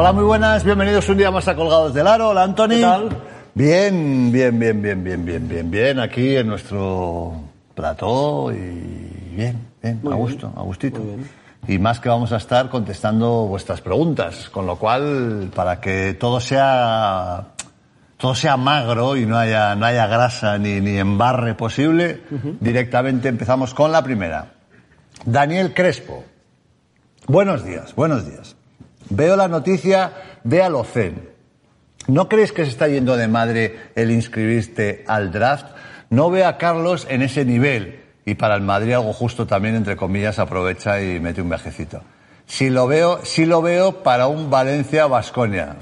Hola, muy buenas, bienvenidos un día más a Colgados del Aro. Hola, Anthony. ¿Qué tal? Bien, bien, bien, bien, bien, bien, bien, bien, aquí en nuestro plató y bien, bien, Muy a bien, gusto, a gustito. muy bien. Y más que vamos a estar contestando vuestras preguntas, con lo cual, para que todo sea todo sea magro y no haya, no haya grasa ni, ni embarre posible, directamente empezamos con la primera. Daniel Crespo. Buenos días, buenos días. Veo la noticia de Alocen. ¿No crees que se está yendo de madre el inscribirte al draft? No veo a Carlos en ese nivel. Y para el Madrid algo justo también, entre comillas, aprovecha y mete un viajecito. Si lo veo, sí lo veo para un Valencia-Basconia.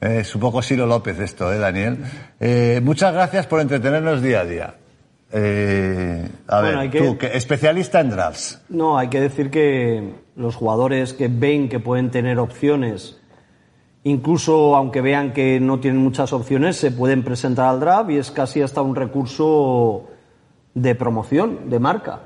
Eh, poco Siro López esto, ¿eh, Daniel? Eh, muchas gracias por entretenernos día a día. Eh, a Bueno, ver, que- tú, que especialista en drafts. No, hay que decir que los jugadores que ven que pueden tener opciones, incluso aunque vean que no tienen muchas opciones, se pueden presentar al draft y es casi hasta un recurso de promoción, de marca.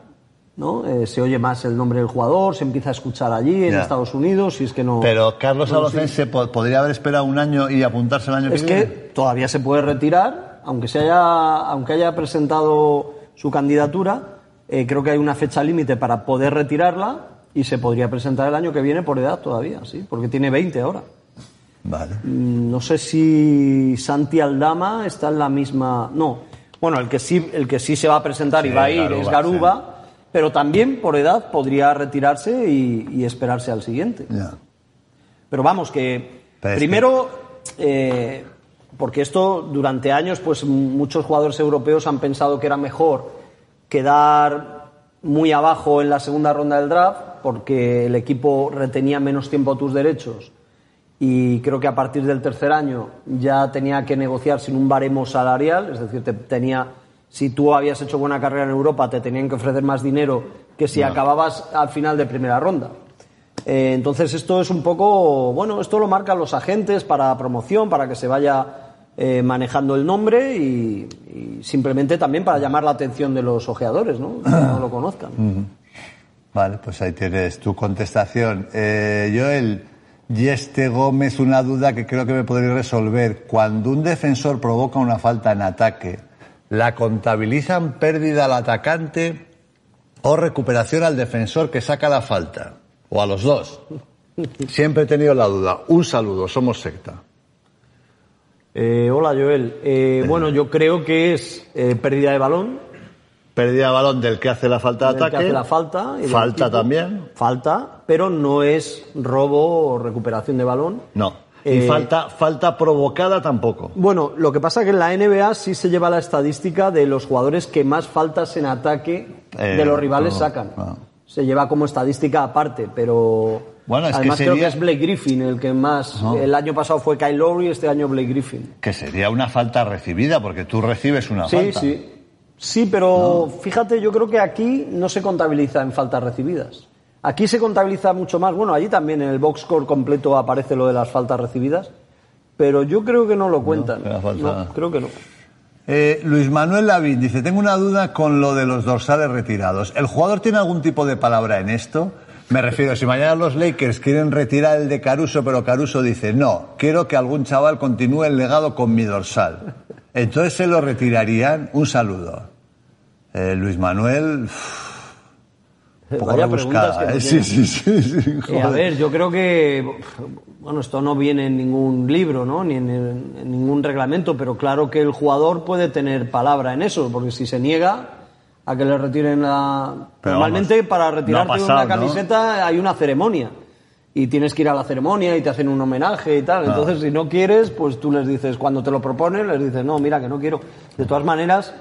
¿no? Eh, se oye más el nombre del jugador, se empieza a escuchar allí en Ya. Estados Unidos, si es que no. Pero Carlos no Alocen se po- podría haber esperado un año y apuntarse el año Es que que viene. todavía se puede retirar, aunque se haya, aunque haya presentado su candidatura, eh, creo que hay una fecha límite para poder retirarla y se podría presentar el año que viene por edad todavía, sí, porque tiene 20 ahora. Vale. Mm, No sé si Santi Aldama está en la misma. No. Bueno, el que sí, el que sí se va a presentar y va a ir Garuba, es Garuba, pero también por edad podría retirarse y, y esperarse al siguiente. Pero vamos, que Pero primero, eh, porque esto durante años, pues muchos jugadores europeos han pensado que era mejor quedar muy abajo en la segunda ronda del draft, porque el equipo retenía menos tiempo tus derechos y creo que a partir del tercer año ya tenía que negociar sin un baremo salarial, es decir, te tenía, si tú habías hecho buena carrera en Europa, te tenían que ofrecer más dinero que si Ya. acababas al final de primera ronda. Eh, entonces esto es un poco, bueno, esto lo marcan los agentes para promoción, para que se vaya eh, manejando el nombre y, y simplemente también para llamar la atención de los ojeadores, ¿no? Que no lo conozcan. Vale, pues ahí tienes tu contestación. Eh, Joel, y este Gómez, una duda que creo que me podría resolver. Cuando un defensor provoca una falta en ataque, ¿la contabilizan pérdida al atacante o recuperación al defensor que saca la falta? O a los dos. Siempre he tenido la duda. Un saludo, somos secta. Eh, hola Joel. Eh, bueno, yo creo que es eh, pérdida de balón, Pérdida de balón del que hace la falta de del que ataque. hace la falta. y Falta también. Falta, pero no es robo o recuperación de balón. No. Y Eh, falta, falta provocada tampoco. Bueno, lo que pasa es que en la NBA sí se lleva la estadística de los jugadores que más faltas en ataque Eh, de los rivales no, sacan. no. Se lleva como estadística aparte, pero Bueno, es que además creo sería- que es Blake Griffin el que más. No. El año pasado fue Kyle Lowry, este año Blake Griffin. Que sería una falta recibida, porque tú recibes una Sí, falta. sí. Sí, pero fíjate, yo creo que aquí no se contabiliza en faltas recibidas. Aquí se contabiliza mucho más. Bueno, allí también en el box score completo aparece lo de las faltas recibidas, pero yo creo que no lo cuentan. que falta- No, creo que no. Eh, Luis Manuel Lavín dice, tengo una duda con lo de los dorsales retirados. ¿El jugador tiene algún tipo de palabra en esto? Me refiero, si mañana los Lakers quieren retirar el de Caruso, pero Caruso dice, no, quiero que algún chaval continúe el legado con mi dorsal. Entonces se lo retirarían. Un saludo. Eh, Luis Manuel... uff, un poco Vaya rebuscada, que ¿eh? Sí, sí, sí, sí, Eh, a ver, yo creo que, bueno, esto no viene en ningún libro, ¿no? Ni en, en ningún reglamento, pero claro que el jugador puede tener palabra en eso, porque si se niega a que le retiren la... Pero Normalmente vamos, para no retirarte pasado, una ¿no? camiseta hay una ceremonia. Y tienes que ir a la ceremonia y te hacen un homenaje y tal. Entonces, si no quieres, pues tú les dices, cuando te lo proponen, les dices, no, mira, que no quiero. De todas maneras,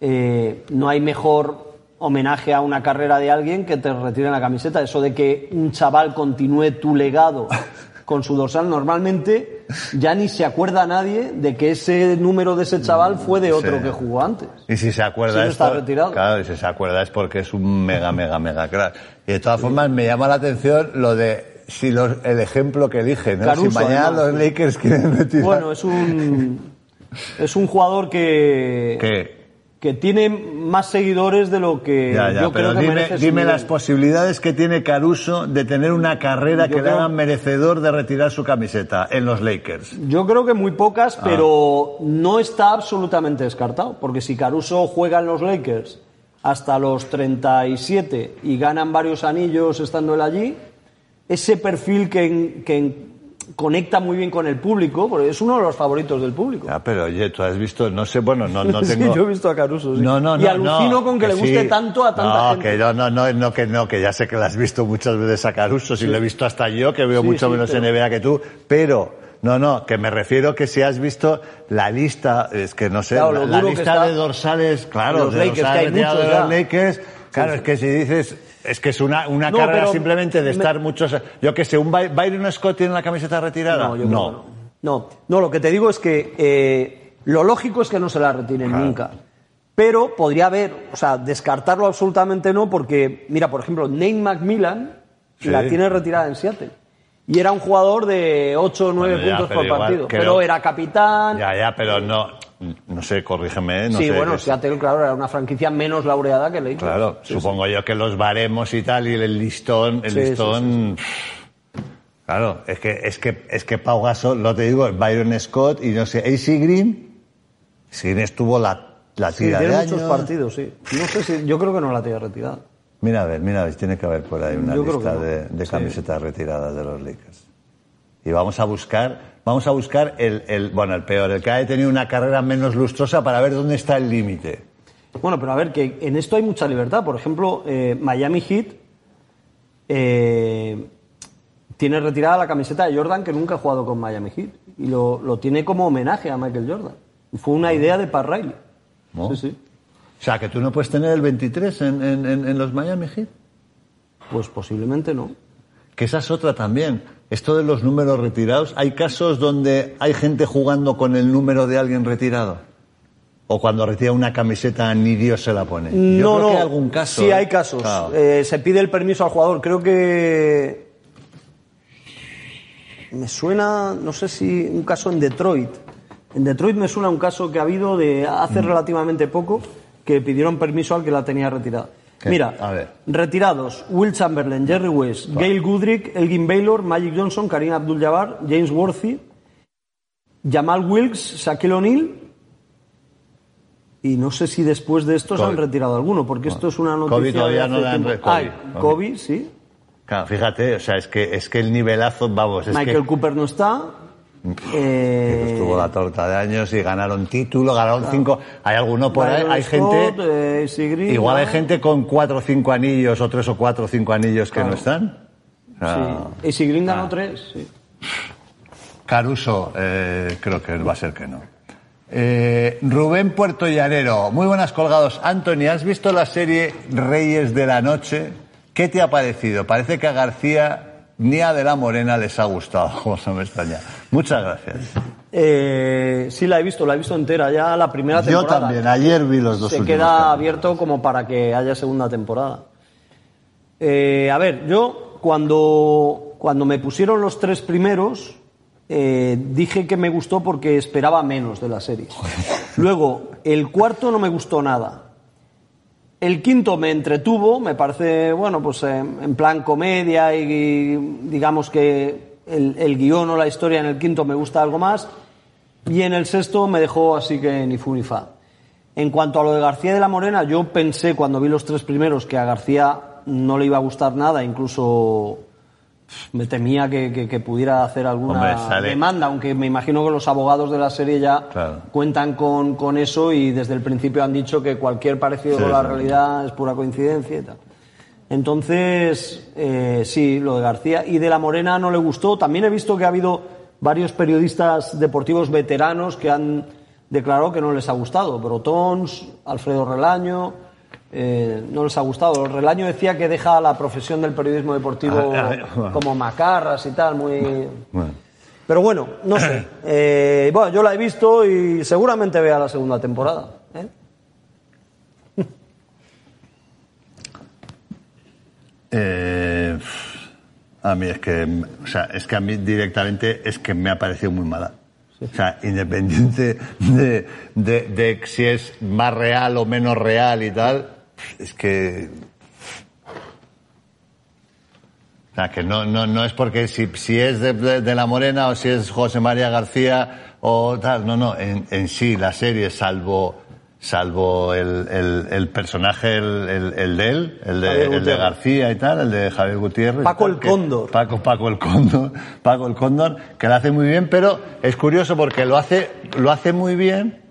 eh, no hay mejor homenaje a una carrera de alguien que te retire la camiseta. Eso de que un chaval continúe tu legado con su dorsal, normalmente ya ni se acuerda nadie de que ese número de ese chaval fue de otro Sí. que jugó antes. Y si se acuerda Si no es está por- retirado. Claro, y si se acuerda es porque es un mega, mega, mega crack. Y de todas formas me llama la atención lo de si los, el ejemplo que elige, ¿no? Caruso, si mañana además. los Lakers quieren retirar. Bueno, es un es un jugador que ¿Qué? Que tiene más seguidores de lo que Ya, ya, yo creo que dime, merece dime nivel. las posibilidades que tiene Caruso de tener una carrera Yo que le hagan merecedor de retirar su camiseta en los Lakers. Yo creo que muy Ah. pocas, pero no está absolutamente descartado, porque si Caruso juega en los Lakers hasta los 37 y ganan varios anillos estando él allí, ese perfil que, que conecta muy bien con el público, porque es uno de los favoritos del público. Ya, pero oye, tú has visto, no sé, bueno, no, no Sí, tengo... yo he visto a Caruso, sí. No, no, no. y alucino no, con que, le guste sí. tanto a tanta no, gente. que yo, no, no, no, que no, que ya sé que la has visto muchas veces a Caruso, si lo he visto hasta yo, que veo Sí, mucho sí, menos pero- NBA que tú, pero, no, no, que me refiero que si has visto la lista, es que no sé, Claro, lo la, la que lista de dorsales, claro, los de Lakers, dorsales que hay muchos de los. Lakers, claro, es que si dices, es que es una, una No, carrera pero simplemente de me- estar muchos, yo que sé, un By- Byron Scott tiene la camiseta retirada, No, yo creo que no. no. No, lo que te digo es que eh, lo lógico es que no se la retiren Claro. nunca. Pero podría haber, o sea, descartarlo absolutamente no, porque, mira, por ejemplo, Nate McMillan Sí. la tiene retirada en Seattle. Y era un jugador de 8 o 9 Bueno, ya, puntos por igual partido. creo- Pero era capitán. Ya, ya, pero no, no sé, corrígeme, no sí, sé. bueno, Seattle, claro, era una franquicia menos laureada que Lakers. Claro, Sí, supongo yo que los baremos y tal y el listón, el Sí, listón. Claro, es que es que es que Pau Gasol, lo te digo, Byron Scott y no sé, AC Green. AC Green estuvo la la tira de muchos años. partidos, sí. No sé si, yo creo que no la tiene retirada. Mira a ver, mira a ver, tiene que haber por ahí una Yo lista no. de, de camisetas retiradas de los Lakers. Y vamos a buscar, vamos a buscar el, el, bueno, el peor, el que haya tenido una carrera menos lustrosa para ver dónde está el límite. Bueno, pero a ver, que en esto hay mucha libertad. Por ejemplo, eh, Miami Heat eh, tiene retirada la camiseta de Jordan que nunca ha jugado con Miami Heat. Y lo, lo tiene como homenaje a Michael Jordan. Fue una idea de Pat Riley. ¿no? Sí, sí. O sea, que tú no puedes tener el 23 en, en, en- en los Miami Heat. Pues posiblemente no. Que esa es otra también. Esto de los números retirados, ¿hay casos donde hay gente jugando con el número de alguien retirado? ¿O cuando retira una camiseta ni Dios se la pone? Yo no, creo no. que hay algún caso. Sí, ¿eh? hay casos. Claro. Eh, se pide el permiso al jugador. Creo que. Me suena, no sé si un caso en Detroit. En Detroit me suena un caso que ha habido de hace Mm. relativamente poco que pidieron permiso al que la tenía retirada. ¿Qué? Mira, A ver. retirados: Will Chamberlain, Jerry West, Gail Goodrick, Elgin Baylor, Magic Johnson, Karim Abdul-Jabbar, James Worthy, Jamal Wilkes, Shaquille O'Neal. Y no sé si después de estos Kobe. han retirado alguno, porque esto es una noticia. Kobe todavía de no la han tiempo. re- Kobe. Ay, Kobe. Kobe, sí. Claro, fíjate, o sea, es que, es que el nivelazo, vamos, es Michael que Cooper no está. Eh, estuvo la torta de años y ganaron título, ganaron cinco. Hay alguno por ahí, hay Scott, gente, eh, igual hay gente con cuatro o cinco anillos, o tres o cuatro o cinco anillos que Claro. no están. Sea, Sí. AC Green ganó Ah. tres. sí. Caruso, eh, creo que va a ser que no. Eh, Rubén Puerto Llanero, muy buenas colgados. Anthony, ¿has visto la serie Reyes de la Noche? ¿Qué te ha parecido? Parece que a García ni a De la Morena les ha gustado, como no me extraña. Muchas gracias. Eh, sí, la he visto, la he visto entera ya la primera Yo temporada. también, ayer vi los dos Se últimos queda abierto como para que haya segunda temporada. Eh, a ver, yo cuando, cuando me pusieron los tres primeros, eh, dije que me gustó porque esperaba menos de la serie. Luego, el cuarto no me gustó nada. El quinto me entretuvo, me parece, bueno, pues eh, en plan comedia y, digamos que el, el guion o la historia en el quinto me gusta algo más. Y en el sexto me dejó así que ni fu ni fa. En cuanto a lo de García de la Morena, yo pensé cuando vi los tres primeros que a García no le iba a gustar nada, incluso me temía que, que- que pudiera hacer alguna Hombre, demanda, aunque me imagino que los abogados de la serie ya Claro. cuentan con, con eso y desde el principio han dicho que cualquier parecido Sí, con la sí. realidad es pura coincidencia y tal. Entonces, eh, sí, lo de García. Y de la Morena no le gustó. También he visto que ha habido varios periodistas deportivos veteranos que han declarado que no les ha gustado. Brotons, Alfredo Relaño, eh, no les ha gustado. Relaño decía que deja la profesión del periodismo deportivo Ah, ah, bueno. como macarras y tal, muy... Bueno. Pero bueno, no sé. Eh, bueno, yo la he visto y seguramente vea la segunda temporada. ¿eh? Eh, a mí es que, o sea, es que a mí directamente es que me ha parecido muy mala. O sea, independiente de, de, de si es más real o menos real y tal, es que. O sea, que no, no, no es porque si, si es de, de- de La Morena o si es José María García o tal, no, no, en, en sí la serie, salvo, salvo el, el, el personaje, el, el, el de él, el de, el de. García y tal, el de Javier Gutiérrez. Paco tal, el que- Cóndor. Paco, Paco el Cóndor, Paco el Cóndor, que lo hace muy bien, pero es curioso porque lo hace, lo hace muy bien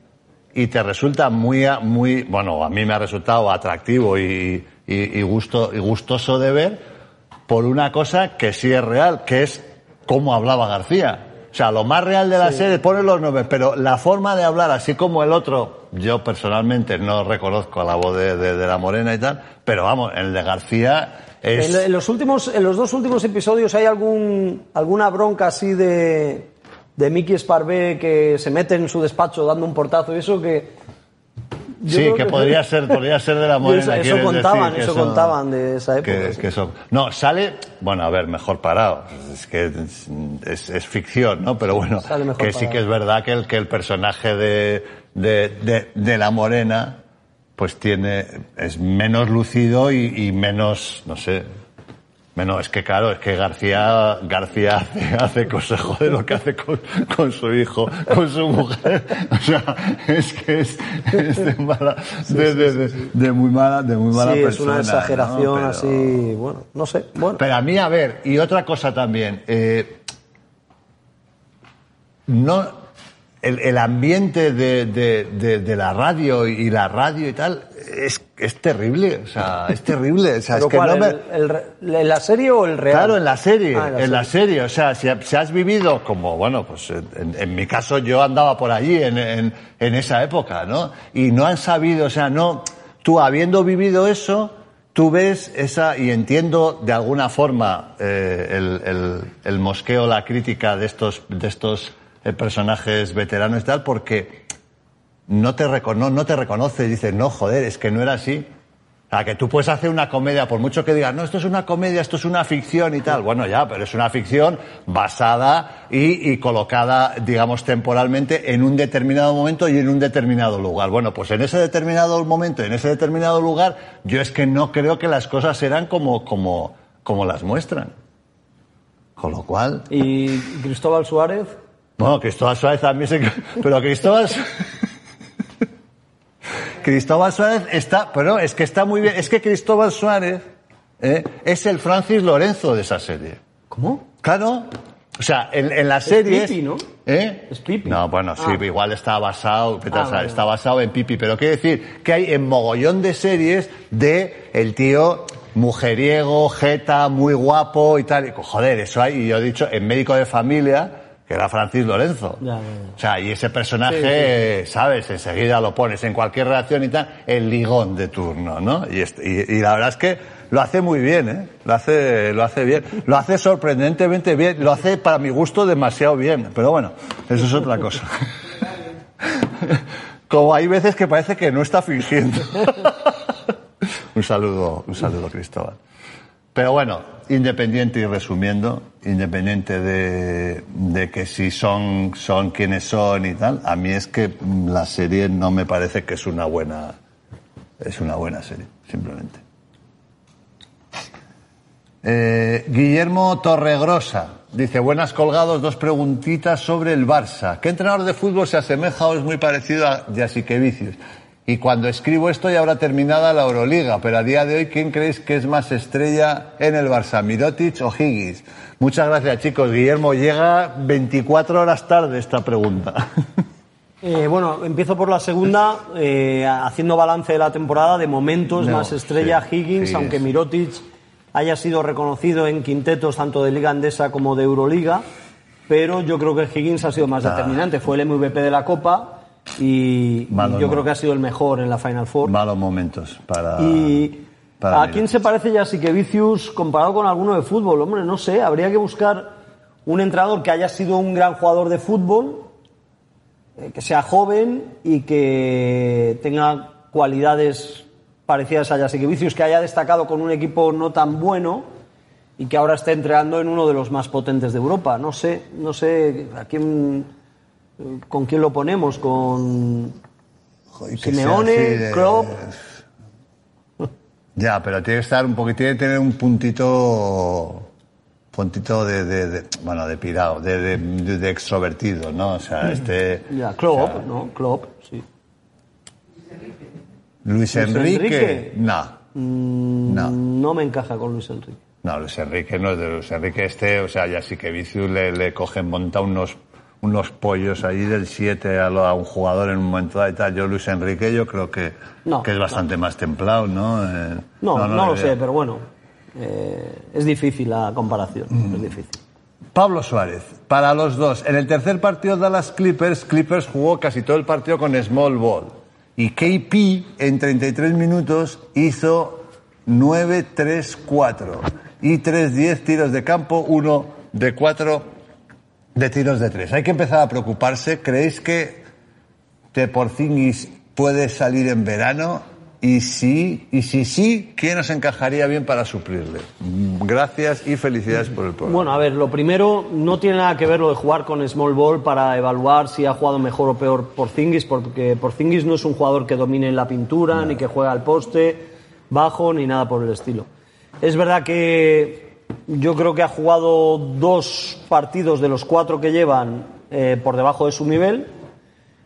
y te resulta muy, a- muy, bueno, a mí me ha resultado atractivo y, y, y gusto, y gustoso de ver por una cosa que sí es real, que es cómo hablaba García. O sea, lo más real de la serie, pone los nombres, pero la forma de hablar, así como el otro, yo personalmente no reconozco la voz de, de- de la Morena y tal, pero vamos, el de García es... En, en los últimos, en los dos últimos episodios hay algún, alguna bronca así de, de Mickey Sparvé que se mete en su despacho dando un portazo y eso que... yo sí, que podría ser, podría ser de la Morena. Eso- eso contaban, decir, eso contaban de esa época, Que, sí. que eso- no, sale, bueno, a ver, mejor parado. Es que es, es- es ficción, ¿no? Pero bueno, Sale mejor que sí que es verdad que el, que el personaje de, de, de, de la Morena, pues tiene, es menos lucido y, y menos, no sé, menos, es que claro, es que García, García hace, hace cosas, joder, lo que hace con, con su hijo, con su mujer. O sea, es que es, es de mala, de, de- de- de muy mala, de muy mala Sí, es persona. una ¿no? exageración Pero- así, bueno, no sé, bueno. pero a mí, a ver, y otra cosa también, eh, no, el, el ambiente de, de- de- de la radio y la radio y tal es, es terrible, o sea, es terrible. O sea, es ¿Pero que no me- el- ¿En la serie o el real? Claro, en la serie, Ah, en la serie. O sea, si, si has vivido como, bueno, pues en, en mi caso yo andaba por allí en, en, en esa época, ¿no? Y no han sabido, o sea, no, tú habiendo vivido eso, tú ves esa, y entiendo de alguna forma eh, el, el, el mosqueo, la crítica de estos, de estos personajes veteranos y tal, porque no te, recono no te reconoces, dices, no, joder, es que no era así. O sea, que tú puedes hacer una comedia, por mucho que digas, no, esto es una comedia, esto es una ficción y tal. Bueno, ya, pero es una ficción basada y, colocada, digamos, temporalmente en un determinado momento y en un determinado lugar. Bueno, pues en ese determinado momento, en ese determinado lugar, yo es que no creo que las cosas serán como, como, como las muestran. Con lo cual, ¿Y Cristóbal Suárez? Bueno, Cristóbal Suárez también se... Pero Cristóbal... Cristóbal Suárez está... Pero es que está muy bien. Es que Cristóbal Suárez ¿eh? es el Francis Lorenzo de esa serie. ¿Cómo? Claro. O sea, en, en la serie... Pipi, ¿no? ¿Eh? Es Pipi. No, bueno, sí, Ah. igual está basado, Ah, está basado en Pipi, pero quiere decir que hay en mogollón de series de el tío mujeriego, jeta, muy guapo y tal. Y, joder, eso hay, y yo he dicho, en médico de familia, que era Francis Lorenzo. Ya, ya, ya. O sea, y ese personaje, eh, ¿sabes? Enseguida lo pones en cualquier reacción y tal, el ligón de turno, ¿no? Y, este- y- y la verdad es que lo hace muy bien, ¿eh? Lo hace, lo hace bien. Lo hace sorprendentemente bien. Lo hace, para mi gusto, demasiado bien. Pero bueno, eso es otra cosa. Como hay veces que parece que no está fingiendo. un saludo, un saludo, Cristóbal. Pero bueno, independiente y resumiendo, independiente de, de que si son, son quienes son y tal, a mí es que la serie no me parece que es una buena, es una buena serie, simplemente. Eh, Guillermo Torregrosa dice, buenas colgados, dos preguntitas sobre el Barça. ¿Qué entrenador de fútbol se asemeja o es muy parecido a Jasikevicius? Y cuando escribo esto ya habrá terminada la Euroliga, pero a día de hoy, ¿quién creéis que es más estrella en el Barça, Mirotic o Higgins? Muchas gracias chicos. Guillermo, llega 24 horas tarde esta pregunta. Eh, bueno, empiezo por la segunda, eh, haciendo balance de la temporada. De momento es No, más estrella sí, Higgins, aunque Mirotic haya sido reconocido en quintetos tanto de Liga Andesa como de Euroliga. Pero yo creo que Higgins ha sido más determinante. Fue el MVP de la Copa y, Malos yo creo que ha sido el mejor en la Final Four. Malos momentos para. ¿Y para a quién se parece Jasikevicius comparado con alguno de fútbol? Hombre, no sé, habría que buscar un entrenador que haya sido un gran jugador de fútbol, eh, que sea joven y que tenga cualidades parecidas a Jasikevicius, que haya destacado con un equipo no tan bueno y que ahora esté entrenando en uno de los más potentes de Europa. No sé, no sé a quién, con quién lo ponemos, con Joder, Simeone, de- Klopp. Ya, pero tiene que estar un poquito, tiene que tener un puntito, puntito de, de- de- bueno, de pirado, de, de, extrovertido, ¿no? O sea, este. Ya, Klopp, o sea, ¿no? Klopp, sí. Luis Enrique, Enrique? no. No, No me encaja con Luis Enrique. no, Luis Enrique no es de Luis Enrique este, o sea, ya sí que Vicius le, le cogen, monta unos, unos pollos ahí del 7 a, lo- a un jugador en un momento dado y tal. Yo, Luis Enrique, yo creo que, No, que es bastante más templado, ¿no? Eh, No, no, lo le sé, pero bueno. eh, es difícil la comparación. Es difícil. Pablo Suárez, para los dos. En el tercer partido de las Clippers, Clippers jugó casi todo el partido con small ball. Y KP en 33 minutos hizo 9-3-4 y 3-10 tiros de campo, 1 de 4 de tiros de 3. Hay que empezar a preocuparse. ¿Creéis que de Porzingis puede salir en verano? Y si, y si sí, ¿quién nos encajaría bien para suplirle? Gracias y felicidades por el programa. Bueno, a ver, lo primero, no tiene nada que ver lo de jugar con small ball para evaluar si ha jugado mejor o peor Porzingis, porque Porzingis no es un jugador que domine la pintura, ni que juega al poste bajo, ni nada por el estilo. Es verdad que yo creo que ha jugado dos partidos de los cuatro que llevan eh, por debajo de su nivel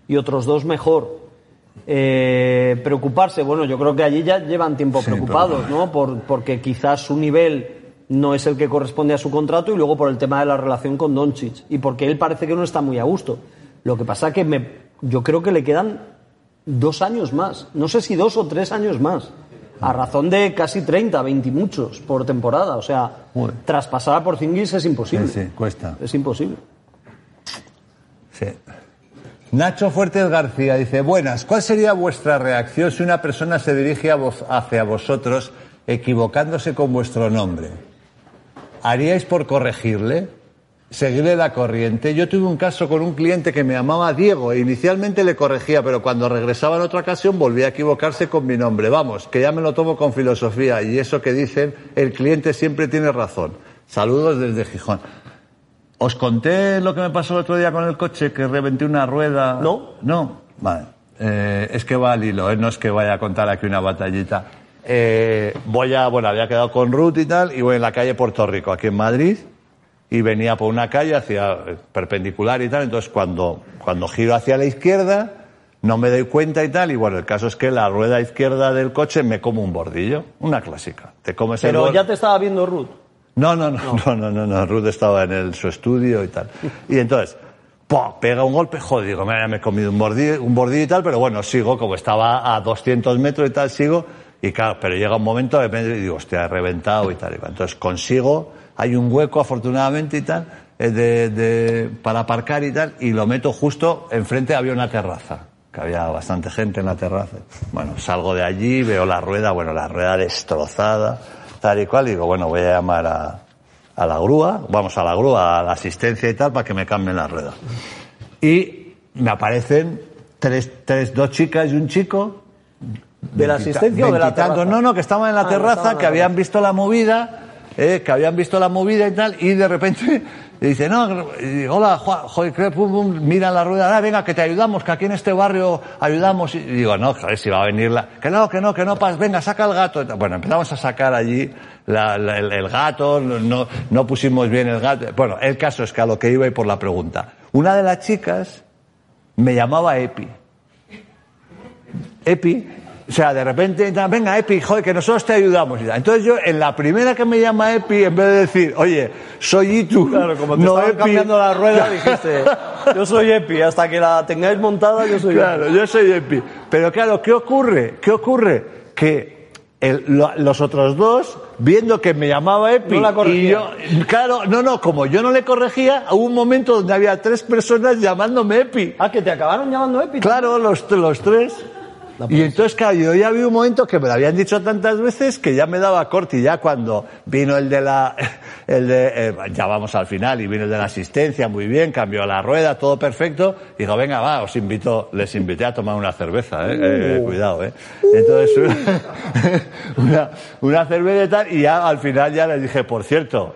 y otros dos mejor. Eh, preocuparse, bueno, yo creo que allí ya llevan tiempo Sí, preocupados, ¿no? Por- porque quizás su nivel no es el que corresponde a su contrato y luego por el tema de la relación con Doncic y porque él parece que no está muy a gusto. Lo que pasa que me, yo creo que le quedan dos años más, no sé si dos o tres años más, a razón de casi 30, 20 y muchos por temporada. O sea, Joder. traspasar a Porzingis es imposible. Sí, sí, cuesta. Es imposible. Sí. Nacho Fuertes García dice, buenas, ¿cuál sería vuestra reacción si una persona se dirige a vos- hacia vosotros equivocándose con vuestro nombre? ¿Haríais por corregirle? ¿Seguirle la corriente? Yo tuve un caso con un cliente que me llamaba Diego e inicialmente le corregía, pero cuando regresaba en otra ocasión volvía a equivocarse con mi nombre. Vamos, que ya me lo tomo con filosofía y eso que dicen, el cliente siempre tiene razón. Saludos desde Gijón. ¿Os conté lo que me pasó el otro día con el coche, que reventé una rueda? No. No, vale. Eh, es que va al hilo, ¿eh? no es que vaya a contar aquí una batallita. Eh, voy a, bueno, había quedado con Ruth y tal, y voy en la calle Puerto Rico, aquí en Madrid, y venía por una calle hacia eh, perpendicular y tal, entonces cuando, cuando giro hacia la izquierda, no me doy cuenta y tal, y bueno, el caso es que la rueda izquierda del coche me come un bordillo, una clásica. Te comes el Pero bor- ya te estaba viendo Ruth. no, no, no, no, no, no, no. Ruth estaba en el- su estudio y tal. Y entonces, ¡pua! pega un golpe, joder, digo, mira, me he comido un bordillo, un bordillo y tal, pero bueno, sigo, como estaba a 200 metros y tal, sigo, y claro, pero llega un momento de repente y digo, hostia, he reventado y tal. y tal. Entonces consigo, hay un hueco afortunadamente y tal, eh, de, de- para aparcar y tal, y lo meto justo, enfrente había una terraza, que había bastante gente en la terraza. Bueno, salgo de allí, veo la rueda, bueno, la rueda destrozada, tal y cual, y digo, bueno, voy a llamar a, a la grúa, vamos a la grúa, a la asistencia y tal, para que me cambien la rueda. Y me aparecen tres, tres, dos chicas y un chico. ¿De la asistencia o de la terraza? No, no, que estaban en la Ah, terraza, que habían visto la movida, eh, que habían visto la movida y tal, y de repente dice, no, hola, pum, pum, mira la rueda, ah, venga, que te ayudamos, que aquí en este barrio ayudamos. Y digo, no, joder, si va a venir la, que no, que no, que no, pas, venga, saca el gato. Bueno, empezamos a sacar allí el, el gato, no, no pusimos bien el gato. Bueno, el caso es que a lo que iba y por la pregunta. Una de las chicas me llamaba Epi. Epi, o sea, de repente, venga, Epi, joder, que nosotros te ayudamos. y. Entonces yo, en la primera que me llama Epi, en vez de decir, oye, soy Itu, Claro, como te no Epi, cambiando la rueda, dijiste, yo soy Epi, hasta que la tengáis montada, yo soy Claro, yo soy Epi. Pero claro, ¿qué ocurre? ¿Qué ocurre? Que el- lo- los otros dos, viendo que me llamaba Epi, No la y corregía. yo, claro, no, no, como yo no le corregía, hubo un momento donde había tres personas llamándome Epi. Ah, que te acabaron llamando Epi. Claro, los, los tres. Y entonces, claro, yo ya vi un momento que me lo habían dicho tantas veces que ya me daba corte y ya cuando vino el de la, el de, eh, ya vamos al final y vino el de la asistencia, muy bien, cambió la rueda, todo perfecto, dijo, venga, va, os invito, les invité a tomar una cerveza, eh, eh, cuidado, eh. Entonces, una, una cerveza y tal, y ya al final ya les dije, por cierto,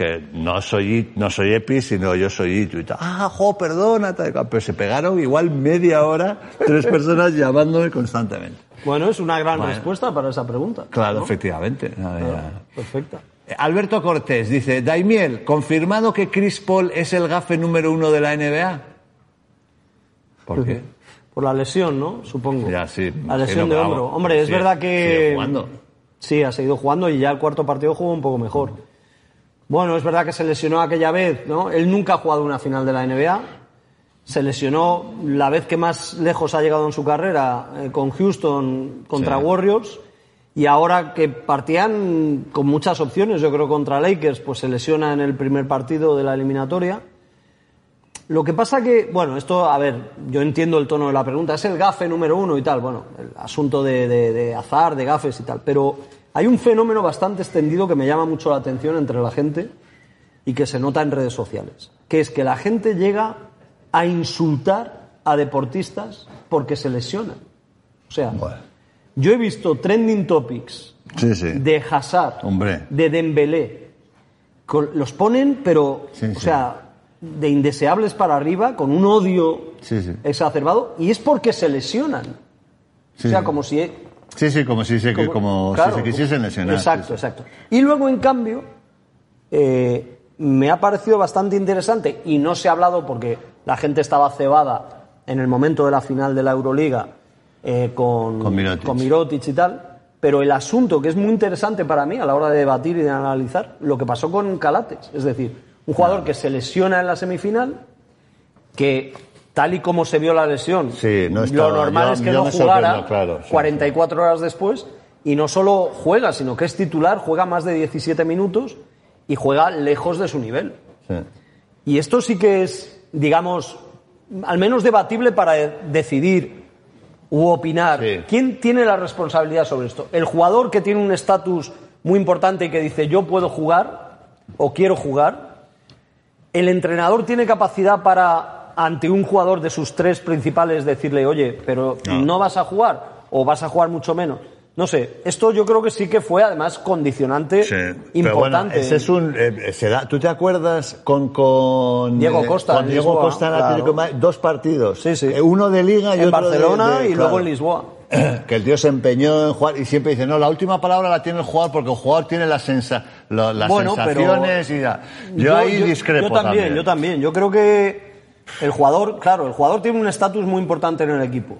que no soy, no soy Epi, sino yo soy Itu y tal. Ah, jo, perdona, tal, pero se pegaron igual media hora, tres personas llamándome constantemente. Bueno, es una gran Bueno. respuesta para esa pregunta. Claro, ¿no? efectivamente. No, ya. Perfecta. Eh, Alberto Cortés dice, Daimiel, ¿confirmado que Chris Paul es el gafe número uno de la NBA? ¿Por qué? Por la lesión, ¿no? Supongo. Ya, sí, La lesión de hombro. Hombre, es sigue- verdad que. jugando. Sí, ha seguido jugando y ya el cuarto partido jugó un poco mejor. Bueno, es verdad que se lesionó aquella vez, ¿no? Él nunca ha jugado una final de la NBA. Se lesionó la vez que más lejos ha llegado en su carrera eh, con Houston contra Sí. Warriors. Y ahora que partían con muchas opciones, yo creo contra Lakers, pues se lesiona en el primer partido de la eliminatoria. Lo que pasa que, bueno, esto, a ver, yo entiendo el tono de la pregunta, es el gafe número uno y tal, bueno, el asunto de, de- de azar, de gafes y tal, pero hay un fenómeno bastante extendido que me llama mucho la atención entre la gente y que se nota en redes sociales, que es que la gente llega a insultar a deportistas porque se lesionan. O sea, Bueno. yo he visto trending topics Sí, sí. de Hazard, Hombre. de Dembélé, los ponen, pero, Sí, o sea, de indeseables para arriba, con un odio exacerbado, y es porque se lesionan. O sea, como si... Sí, sí, como si se, como- como claro, si se quisiesen lesionar. Exacto, sí, exacto. Y luego, en cambio, eh, me ha parecido bastante interesante, y no se ha hablado porque la gente estaba cebada en el momento de la final de la Euroliga eh, con, Con Mirotic. con Mirotic y tal, pero el asunto que es muy interesante para mí a la hora de debatir y de analizar, lo que pasó con Calates, es decir, un jugador que se lesiona en la semifinal, que tal y como se vio la lesión, Sí, no lo estaba- normal yo- es que no jugara sorprendo, claro, sí, 44 horas después y no solo juega, sino que es titular, juega más de 17 minutos y juega lejos de su nivel. Sí. Y esto sí que es, digamos, al menos debatible para decidir u opinar. ¿Quién tiene la responsabilidad sobre esto? ¿El jugador que tiene un estatus muy importante y que dice yo puedo jugar o quiero jugar? ¿El entrenador tiene capacidad para, ante un jugador de sus tres principales, decirle, oye, pero No. no vas a jugar o vas a jugar mucho menos? No sé, esto yo creo que sí que fue además condicionante Sí, pero importante. bueno, ese es un, eh, se da- ¿Tú te acuerdas con, con Diego eh, Costa con Diego Lisboa, Costa claro. De Madrid? dos partidos, Sí, sí. Eh, uno de Liga y en otro de- Barcelona de- y luego en Lisboa. que el tío se empeñó en jugar y siempre dice, no, la última palabra la tiene el jugador porque el jugador tiene las, sensa- lo- las Bueno, sensaciones y ya. Yo, ahí discrepo yo también, yo también. Yo creo que el jugador, claro, el jugador tiene un estatus muy importante en el equipo.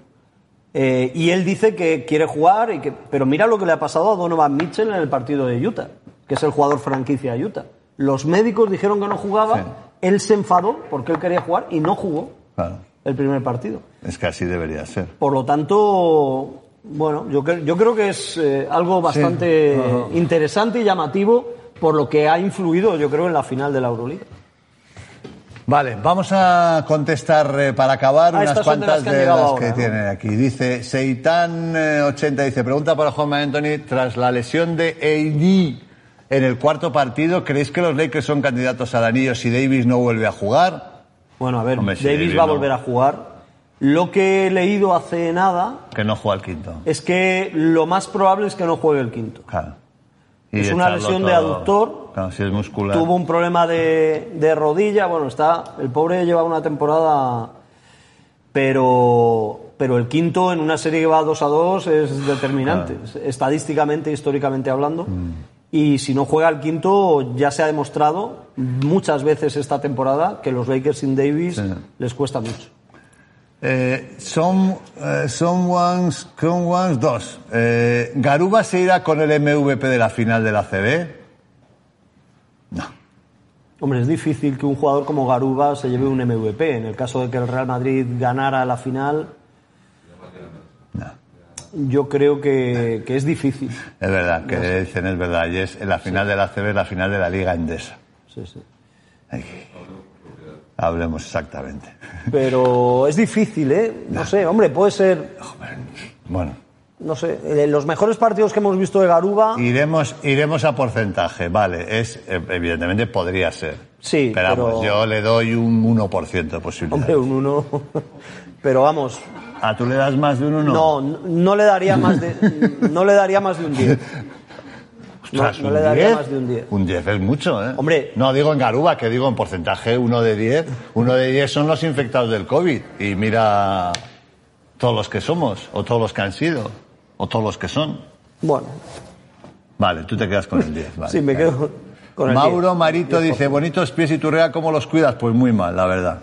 Eh, y él dice que quiere jugar, y que, pero mira lo que le ha pasado a Donovan Mitchell en el partido de Utah, que es el jugador franquicia de Utah. Los médicos dijeron que no jugaba, Sí. él se enfadó porque él quería jugar y no jugó Claro, el primer partido. es que así debería ser. Por lo tanto, bueno, yo, cre- yo creo que es eh, algo bastante interesante y llamativo por lo que ha influido, yo creo, en la final de la Euroliga. Vale, vamos a contestar eh, para acabar Ah, unas de las cuantas que de las ahora, que ¿no? tienen aquí. Dice Seitan80, dice, pregunta para Juan Anthony, tras la lesión de AD en el cuarto partido, ¿creéis que los Lakers son candidatos al anillo si Davis no vuelve a jugar? Bueno, a ver, Hombre, Davis Davis va a volver a jugar. Lo que he leído hace nada Que no juega el quinto. es que lo más probable es que no juegue el quinto. Claro. Y Es una lesión de aductor. Claro, si es muscular. Tuvo un problema de, de rodilla, bueno, está, el pobre lleva una temporada, pero, pero el quinto en una serie que va 2 a 2 es determinante, estadísticamente, históricamente hablando. Mm. Y si no juega el quinto, ya se ha demostrado muchas veces esta temporada que los Lakers sin Davis Sí. les cuesta mucho. Eh, some, eh, someone's, someone's dos. Eh, ¿Garuba se irá con el MVP de la final de la CB? No. Hombre, es difícil que un jugador como Garuba se lleve un MVP. En el caso de que el Real Madrid ganara la final, yo creo que, que es difícil. Es verdad, que dicen es verdad. Y es la final de la CB la final de la Liga Endesa. Sí, sí. Ay, hablemos exactamente. Pero es difícil, ¿eh? No sé, hombre, puede ser, Bueno, no sé, eh, los mejores partidos que hemos visto de Garuba. iremos, iremos a porcentaje, vale. Es, eh, evidentemente podría ser. Sí, pero, vamos, pero- yo le doy un 1% de posibilidad. Hombre, un uno. Pero vamos, ¿A tú le das más de un 1? no, no, no le daría más de, no le daría más de un 10. No, no ¿un le daría 10? más de un 10. Un 10 es mucho, ¿eh? Hombre. No digo en Garuba, que digo en porcentaje 1 de 10. 1 de 10 son los infectados del COVID. Y mira todos los que somos, o todos los que han sido, o todos los que son. Bueno, Vale, tú te quedas con el 10. Vale. sí, me quedo con el Mauro 10. Marito dice, bonitos pies y turrea, ¿cómo los cuidas? Pues muy mal, la verdad.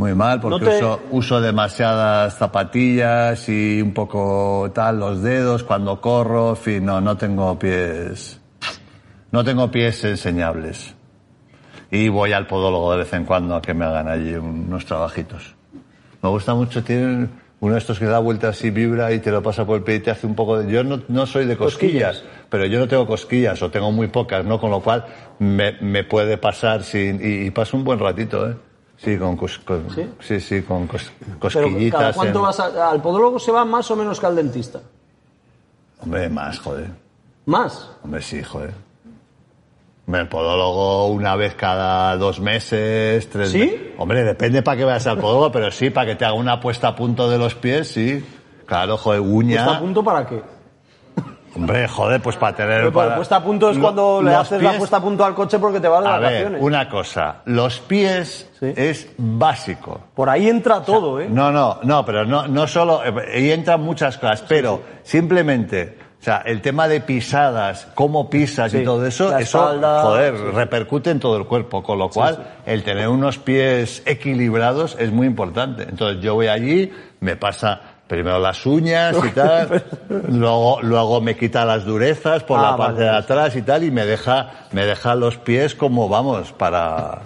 Muy mal, porque No te- uso, uso demasiadas zapatillas y un poco tal, los dedos cuando corro, en fin, no, no tengo pies, no tengo pies enseñables. Y voy al podólogo de vez en cuando a que me hagan allí unos trabajitos. Me gusta mucho, tienen uno de estos que da vueltas y vibra y te lo pasa por el pie y te hace un poco de... Yo no, no soy de cosquillas, Cosquillas. pero yo no tengo cosquillas o tengo muy pocas, ¿no? Con lo cual me, me puede pasar sin... Y, y paso un buen ratito, ¿eh? Sí, con, cos- con- ¿Sí? sí, sí, con cos- Pero cosquillitas. cada cuánto en- vas a- al podólogo se va más o menos que al dentista. Hombre, más, joder. Más. Hombre, sí, joder. Hombre, el podólogo una vez cada dos meses, tres ¿Sí? Hombre, depende para que vayas al podólogo, pero sí, para que te haga una puesta a punto de los pies, sí. Claro, joder, uña. ¿Puesta a punto para qué? Hombre, joder, pues para tener... Pero para- puesta a punto es Lo- cuando le haces la puesta a punto al coche porque te vas de A ver, vacaciones. una cosa. Los pies Sí. es básico. Por ahí entra todo, ¿eh? No, no, no, pero no, no solo, eh, ahí entran muchas cosas, pero simplemente, o sea, el tema de pisadas, cómo pisas y todo eso, la eso, espalda, joder, repercute en todo el cuerpo, con lo cual, el tener unos pies equilibrados es muy importante. Entonces yo voy allí, me pasa primero las uñas y tal, luego, luego me quita las durezas por Ah, la parte vale. de atrás y tal, y me deja, me deja los pies como, vamos, para,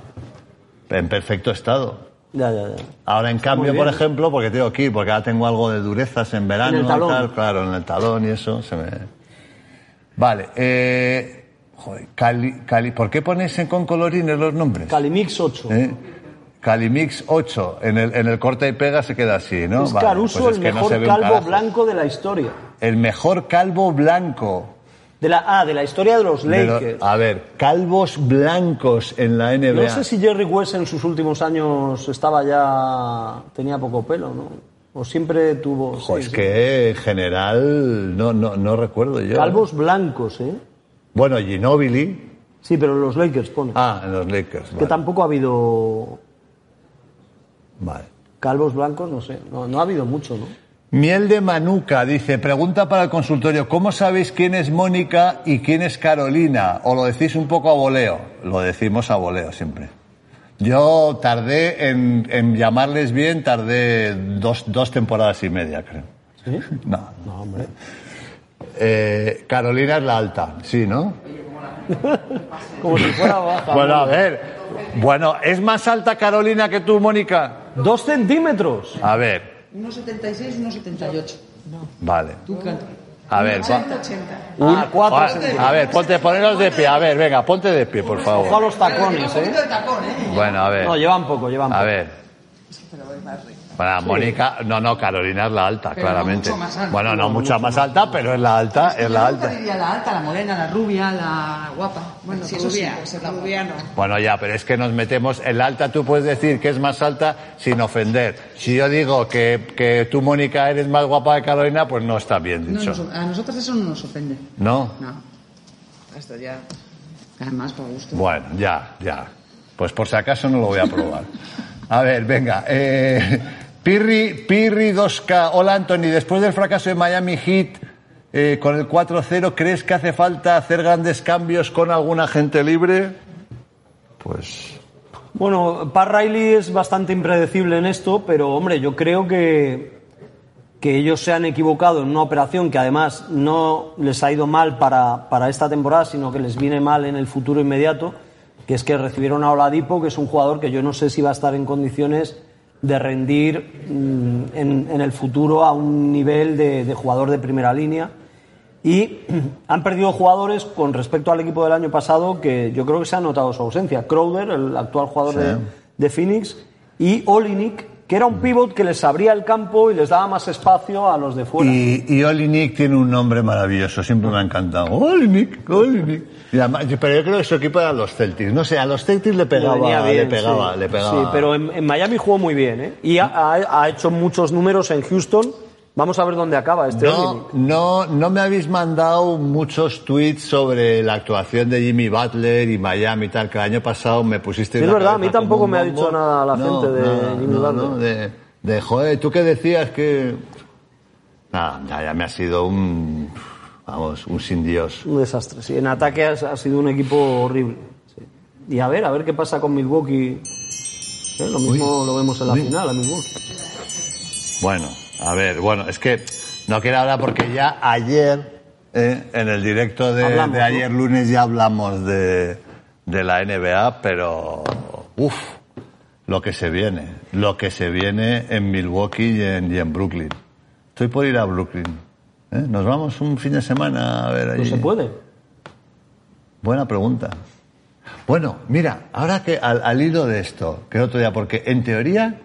en perfecto estado. Ya, ya, ya. Ahora, en cambio, por ejemplo, porque tengo que ir, porque ahora tengo algo de durezas en verano En el talón. y tal, claro, en el talón y eso, se me... Vale, eh... Joder, Cali, Cali, ¿por qué pones en- con colorines los nombres? Calimix 8. ¿Eh? Calimix 8, en el, en el corte y pega se queda así, ¿no? Es Vale, Caruso pues es el que mejor calvo blanco de la historia. El mejor calvo blanco. De la, ah, de la historia de los de lo- Lakers. a ver, calvos blancos en la NBA. No sé si Jerry West en sus últimos años estaba ya. tenía poco pelo, ¿no? O siempre tuvo. Jo, sí, es sí. que en general no, no, no recuerdo yo. Calvos blancos, ¿eh? Bueno, Ginobili. Sí, pero los Lakers pone. Ah, en los Lakers. que Vale. tampoco ha habido Vale. calvos blancos, no sé. No, no ha habido mucho, ¿no? Miel de Manuca dice, pregunta para el consultorio, ¿cómo sabéis quién es Mónica y quién es Carolina? ¿O lo decís un poco a voleo? Lo decimos a voleo siempre. Yo tardé en, en llamarles bien, tardé dos, dos temporadas y media, creo. ¿Sí? No. No, hombre. Eh, Carolina es la alta, sí, ¿no? Como si fuera baja. Bueno, a ver. Bueno, ¿es más alta Carolina que tú, Mónica? Dos centímetros. A ver, 1,76, 1,78. vale. ¿Tú cuánto? A ver, va- 180. Ah, cuatro a, a ver, ponte, poneros de pie. A ver, venga, ponte de pie, por Ojo a favor. los tacones, ¿eh? ¿eh? Bueno, a ver. No, llevan poco, llevan A poco. ver. Para Mónica, no, no, Carolina es la alta, Pero no claramente. mucho más alta. Bueno, no mucha más alta, pero es la alta, es la Yo alta. nunca diría la alta, la morena, la rubia, la guapa. Bueno, sí, rubia, pues la rubia no. Bueno, ya, pero es que nos metemos en la alta, tú puedes decir que es más alta sin ofender. Si yo digo que, que tú, Mónica, eres más guapa que Carolina, pues no está bien No dicho. nos- a nosotros eso no nos ofende. ¿No? No. Esto ya. Además, por gusto. Bueno, ya, ya. Pues por si acaso no lo voy a probar. A ver, venga. Eh, Pirri, Pirri 2K. Hola, Anthony. Después del fracaso de Miami Heat eh, con el 4-0, ¿crees que hace falta hacer grandes cambios con alguna gente libre? Pues. Bueno, Pat Riley es bastante impredecible en esto, pero hombre, yo creo que, que ellos se han equivocado en una operación que además no les ha ido mal para, para esta temporada, sino que les viene mal en el futuro inmediato, que es que recibieron a Oladipo, que es un jugador que yo no sé si va a estar en condiciones de rendir mm, en, en el futuro a un nivel de, de jugador de primera línea. Y han perdido jugadores con respecto al equipo del año pasado que yo creo que se ha notado su ausencia. Crowder, el actual jugador Sí. de, de Phoenix, y Olinik, que era un pivot que les abría el campo y les daba más espacio a los de fuera. Y, y Olinik tiene un nombre maravilloso, siempre me ha encantado. Olinik, Olinik. Y además- pero yo creo que su equipo era los Celtics. No sé, a los Celtics le pegaba, bien, le pegaba, sí. le pegaba. Sí, pero en, en Miami jugó muy bien, ¿eh? Y ha hecho muchos números en Houston. Vamos a ver dónde acaba este No, no, no me habéis mandado muchos tweets sobre la actuación de Jimmy Butler y Miami y tal, que el año pasado me pusiste Es la verdad, a mí tampoco me ha dicho nada la No, gente de Jimmy no, Butler. de, de, joder, tú que decías que... Nada, ya, ya me ha sido un... Vamos, un sin Dios. Un desastre, sí. En ataque ha, sido un equipo horrible. sí. Y a ver, a ver qué pasa con Milwaukee. ¿Eh? Lo mismo lo vemos en la uy. final, a Milwaukee. Bueno, a ver, bueno, es que no quiero hablar porque ya ayer, eh, en el directo de, Hablamos, de ¿no? ayer lunes ya hablamos de, de la NBA, pero uff, lo que se viene, lo que se viene en Milwaukee y en, y en Brooklyn. Estoy por ir a Brooklyn. ¿eh? Nos vamos un fin de semana a ver allí. No se puede. Buena pregunta. Bueno, mira, ahora que al, al hilo de esto, que el otro día, porque en teoría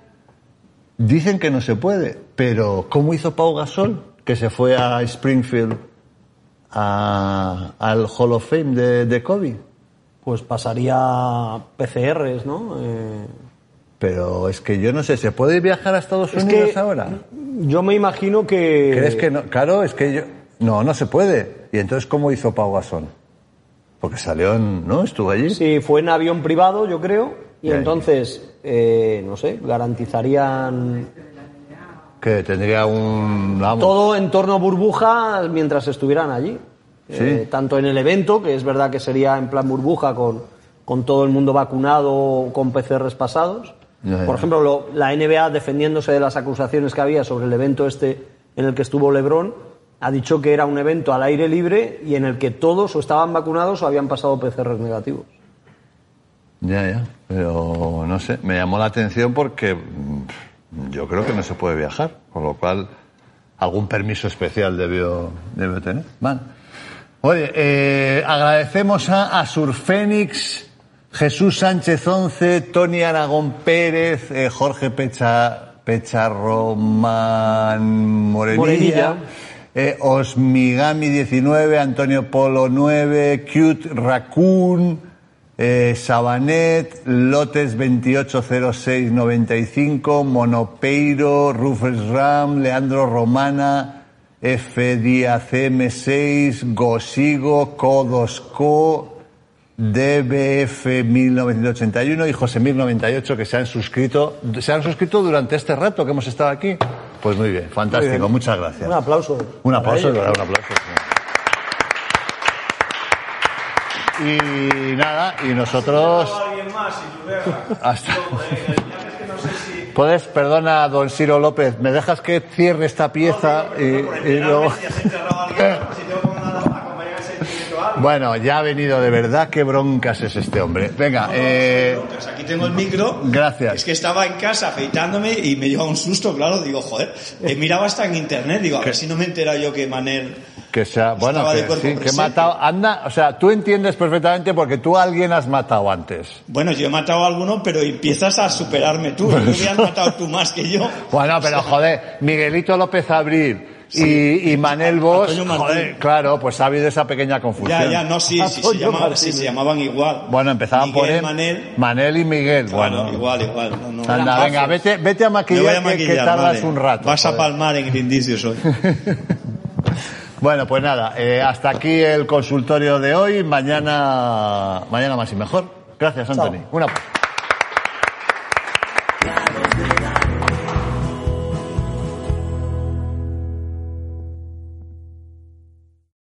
dicen que no se puede, pero ¿cómo hizo Pau Gasol? Que se fue a Springfield a- al Hall of Fame de, de Kobe. Pues pasaría PCRs, ¿no? Eh, Pero es que yo no sé, ¿se puede viajar a Estados es Unidos ahora? yo me imagino que... ¿Crees que no? Claro, es que yo... No, no se puede. ¿Y entonces cómo hizo Pau Gasol? Porque salió en... ¿No? Estuvo allí. Sí, fue en avión privado, yo creo. Y entonces, eh, no sé, garantizarían Que tendría un... Vamos, todo en torno a burbuja mientras estuvieran allí. Sí. Eh, tanto en el evento, que es verdad que sería en plan burbuja con, con todo el mundo vacunado con PCRs pasados. Ya, ya. Por ejemplo, lo- la NBA defendiéndose de las acusaciones que había sobre el evento este en el que estuvo LeBron, ha dicho que era un evento al aire libre y en el que todos o estaban vacunados o habían pasado PCRs negativos. Ya, ya, pero no sé, me llamó la atención porque mm, yo creo que no se puede viajar, con lo cual algún permiso especial debió, debió tener. Vale. Oye, eh, agradecemos a Asur Fénix, Jesús Sánchez Once, Tony Aragón Pérez, eh, Jorge Pecha, Pecha Román Morenilla, Morenilla. eh, Osmigami 19, Antonio Polo 9, Cute Raccoon, eh, Sabanet, Lotes 280695, Monopeiro, Rufus Ram, Leandro Romana, F Díaz M6, Gosigo, Codosco, DBF 1981 y José 1098 que se han suscrito, se han suscrito durante este rato que hemos estado aquí. Pues muy bien, fantástico, Muy bien. muchas gracias. Un aplauso. Un aplauso, un aplauso. sí. Y nada, y nosotros hasta Puedes, perdona, don Ciro López, ¿me dejas que cierre esta pieza y, y luego... Bueno, ya ha venido de verdad, qué broncas es este hombre. Venga, eh, aquí tengo el micro. Gracias. Es que estaba en casa afeitándome y me lleva un susto, claro. Digo, joder, he mirado hasta en internet. Digo, a ver si no me entera yo que Manel. Que sea, bueno, que, sí, que he matado, anda, o sea, tú entiendes perfectamente porque tú a alguien has matado antes. Bueno, yo he matado a alguno, pero empiezas a superarme tú. Tú me has matado tú más que yo. Bueno, pero joder, Miguelito López Abril y, y Manel Bosch, joder, claro, pues ha habido esa pequeña confusión. Ya, ya, no, sí, sí, se llamaban, sí, se llamaban igual. Bueno, empezaban por él. Manel. Manel y Miguel, Bueno, bueno. igual, igual. No, no. Anda, venga, vete, vete a maquillar, a que- que, maquillar, tardas vale. un rato. Vas a palmar en Grindisius hoy. Bueno, pues nada, eh, hasta aquí el consultorio de hoy. Mañana, mañana más y mejor. Gracias, Anthony. Un aplauso.